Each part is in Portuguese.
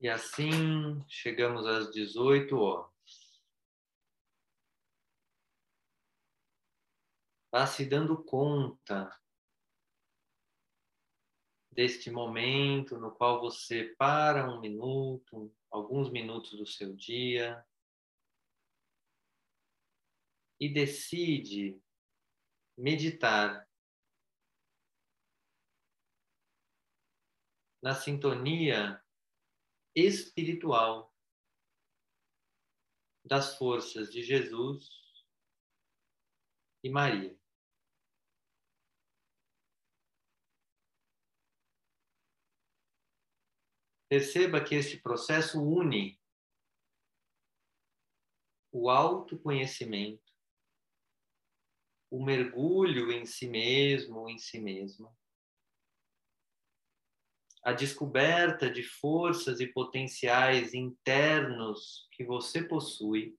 E assim chegamos às 18 horas. Vá se dando conta deste momento no qual você para um minuto, alguns minutos do seu dia e decide meditar na sintonia espiritual das forças de Jesus e Maria. Perceba que este processo une o autoconhecimento, o mergulho em si mesmo, em si mesma, a descoberta de forças e potenciais internos que você possui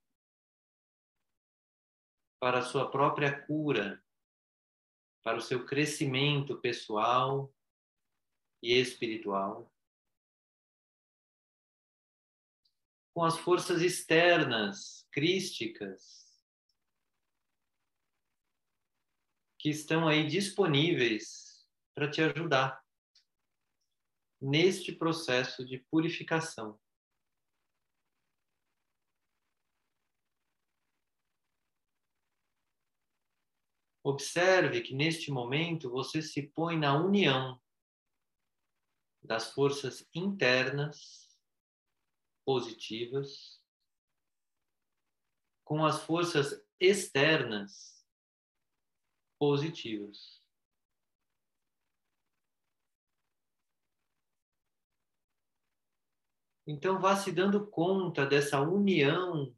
para a sua própria cura, para o seu crescimento pessoal e espiritual. Com as forças externas, crísticas, que estão aí disponíveis para te ajudar neste processo de purificação. Observe que neste momento você se põe na união das forças internas positivas com as forças externas positivas. Então, vá se dando conta dessa união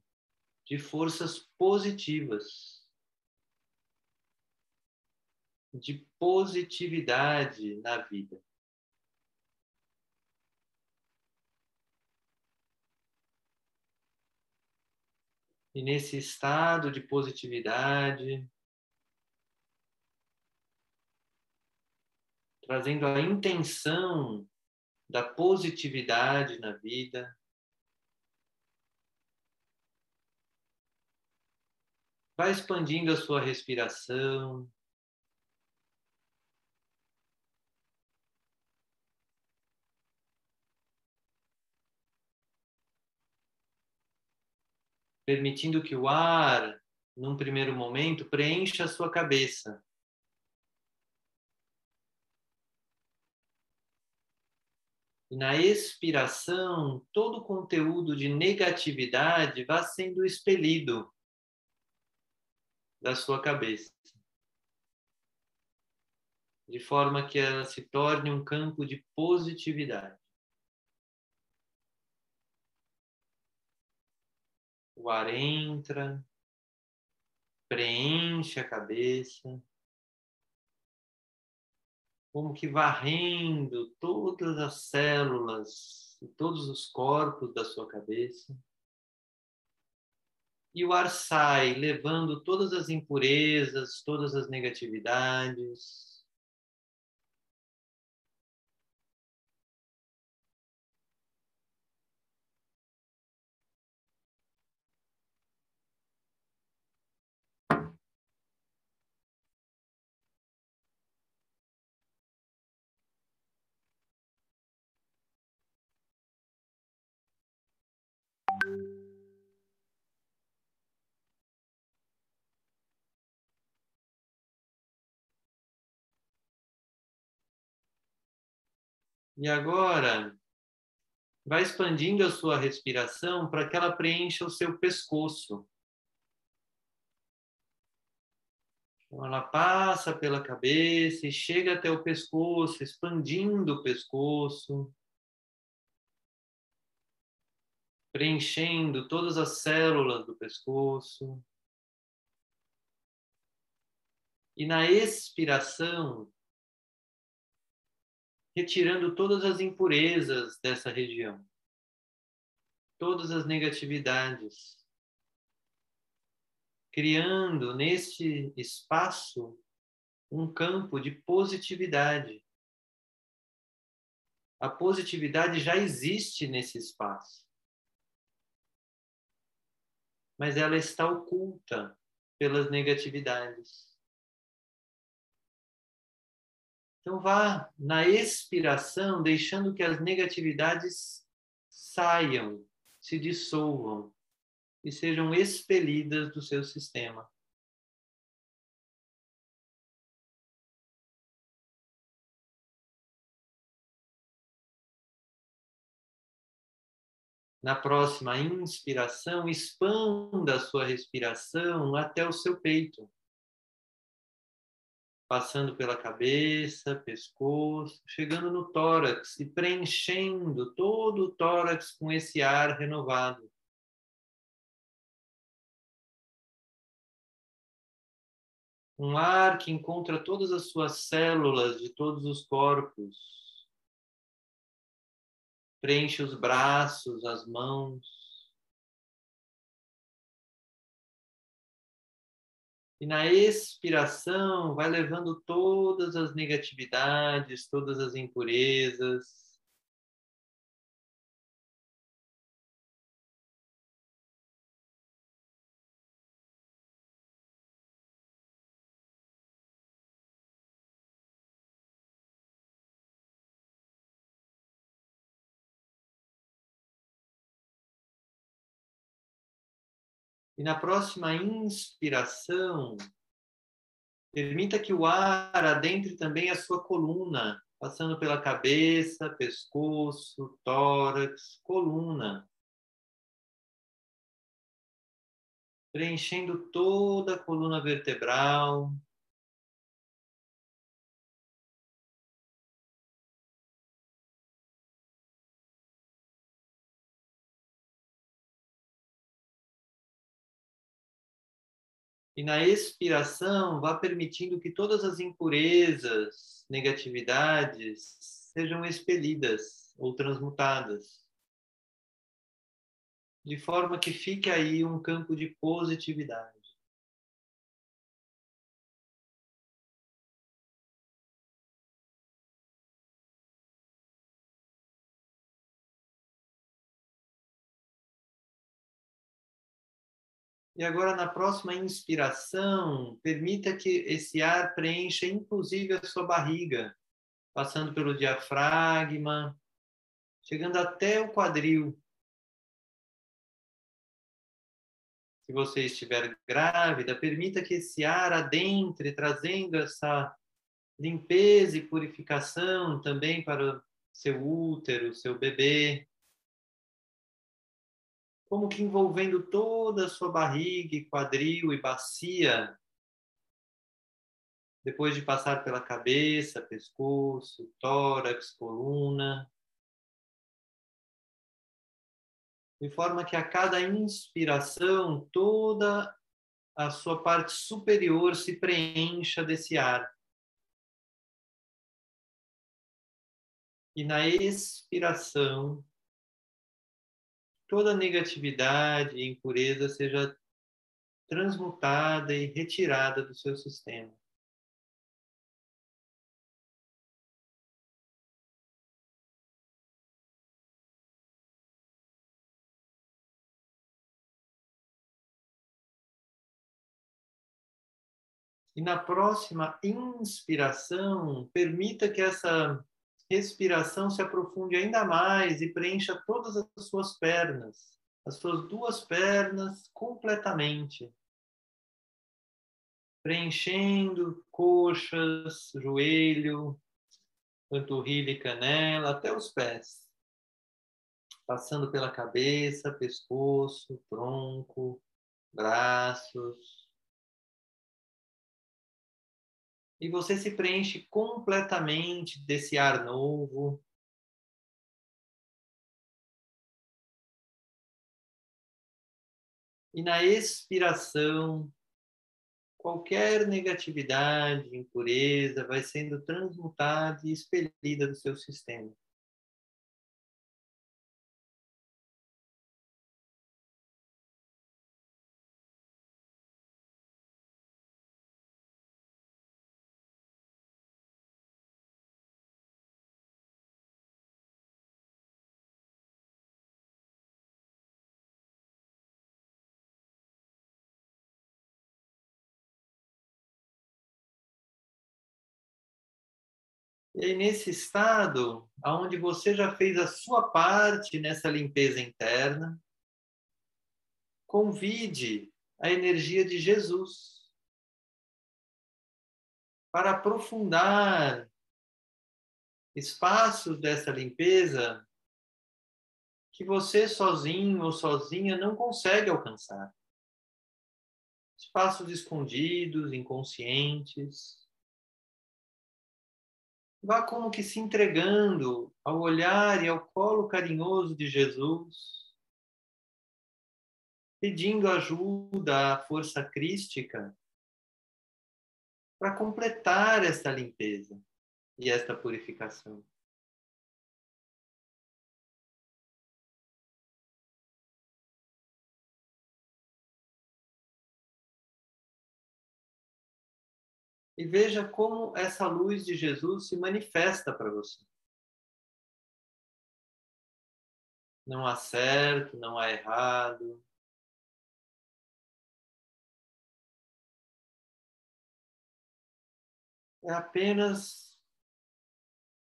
de forças positivas, de positividade na vida. E nesse estado de positividade, trazendo a intenção da positividade na vida. Vai expandindo a sua respiração. Permitindo que o ar, num primeiro momento, preencha a sua cabeça. E na expiração, todo o conteúdo de negatividade vai sendo expelido da sua cabeça. De forma que ela se torne um campo de positividade. O ar entra, preenche a cabeça como que varrendo todas as células e todos os corpos da sua cabeça. E o ar sai, levando todas as impurezas, todas as negatividades, E agora, vai expandindo a sua respiração para que ela preencha o seu pescoço. Então, ela passa pela cabeça e chega até o pescoço, expandindo o pescoço, preenchendo todas as células do pescoço. E na expiração, retirando todas as impurezas dessa região, todas as negatividades, criando neste espaço um campo de positividade, A positividade já existe nesse espaço. Mas ela está oculta pelas negatividades. Então vá na expiração, deixando que as negatividades saiam, se dissolvam e sejam expelidas do seu sistema. Na próxima inspiração, expanda a sua respiração até o seu peito passando pela cabeça, pescoço, chegando no tórax e preenchendo todo o tórax com esse ar renovado. Um ar que encontra todas as suas células de todos os corpos. Preenche os braços, as mãos. E na expiração, vai levando todas as negatividades, todas as impurezas. E na próxima inspiração, permita que o ar adentre também a sua coluna, passando pela cabeça, pescoço, tórax, coluna. Preenchendo toda a coluna vertebral, E na expiração, vá permitindo que todas as impurezas, negatividades sejam expelidas ou transmutadas. De forma que fique aí um campo de positividade. E agora, na próxima inspiração, permita que esse ar preencha inclusive a sua barriga, passando pelo diafragma, chegando até o quadril. Se você estiver grávida, permita que esse ar adentre, trazendo essa limpeza e purificação também para seu útero, seu bebê como que envolvendo toda a sua barriga, quadril e bacia, depois de passar pela cabeça, pescoço, tórax, coluna, de forma que a cada inspiração toda a sua parte superior se preencha desse ar. E na expiração, toda negatividade e impureza seja transmutada e retirada do seu sistema. E na próxima inspiração, permita que essa respiração se aprofunde ainda mais e preencha todas as suas pernas, as suas duas pernas completamente. Preenchendo coxas, joelho, panturrilha e canela, até os pés. Passando pela cabeça, pescoço, tronco, braços, e você se preenche completamente desse ar novo. E na expiração, qualquer negatividade, impureza vai sendo transmutada e expelida do seu sistema. E aí, nesse estado, onde você já fez a sua parte nessa limpeza interna, convide a energia de Jesus para aprofundar espaços dessa limpeza que você sozinho ou sozinha não consegue alcançar. Espaços escondidos, inconscientes, Vá como que se entregando ao olhar e ao colo carinhoso de Jesus, pedindo ajuda à força crística para completar esta limpeza e esta purificação. E veja como essa luz de Jesus se manifesta para você. Não há certo, não há errado. É apenas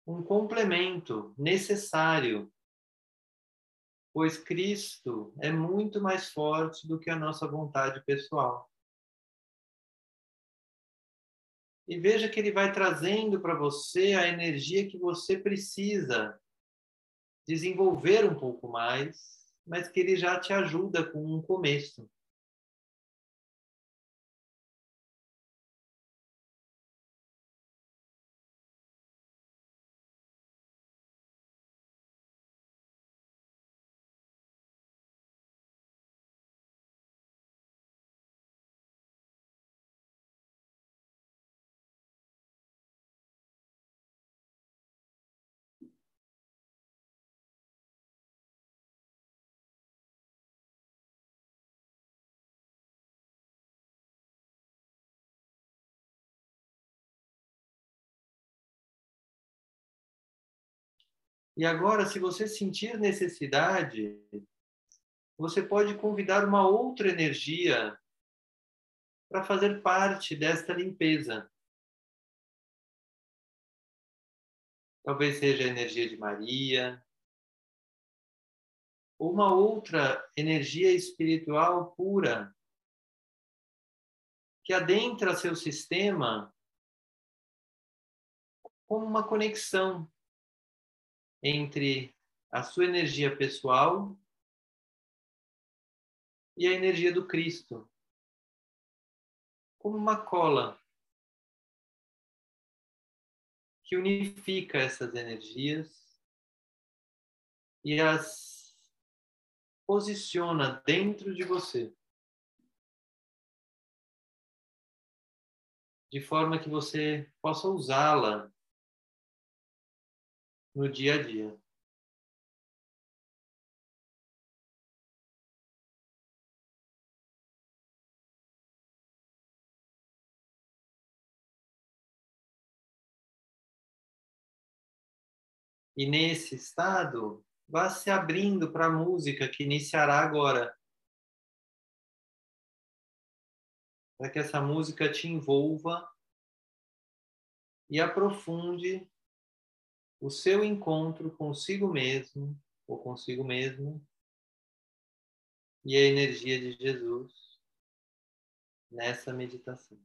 um complemento necessário, pois Cristo é muito mais forte do que a nossa vontade pessoal. E veja que ele vai trazendo para você a energia que você precisa desenvolver um pouco mais, mas que ele já te ajuda com um começo. E agora, se você sentir necessidade, você pode convidar uma outra energia para fazer parte desta limpeza. Talvez seja a energia de Maria, ou uma outra energia espiritual pura que adentra seu sistema como uma conexão entre a sua energia pessoal e a energia do Cristo, como uma cola que unifica essas energias e as posiciona dentro de você. De forma que você possa usá-la no dia a dia. E nesse estado, vá se abrindo para a música que iniciará agora. Para que essa música te envolva e aprofunde o seu encontro consigo mesmo ou consigo mesmo e a energia de Jesus nessa meditação.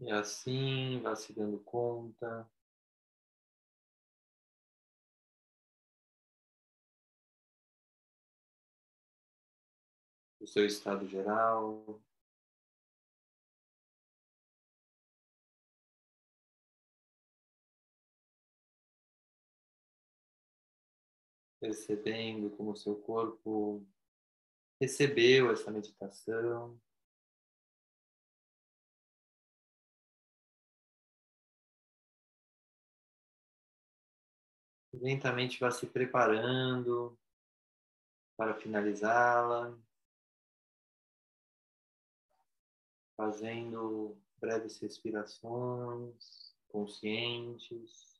E assim, vá se dando conta. Do seu estado geral. Percebendo como seu corpo recebeu essa meditação. Lentamente vá se preparando para finalizá-la, fazendo breves respirações conscientes.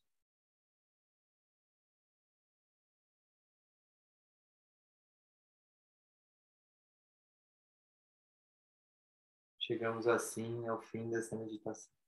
Chegamos assim ao fim dessa meditação.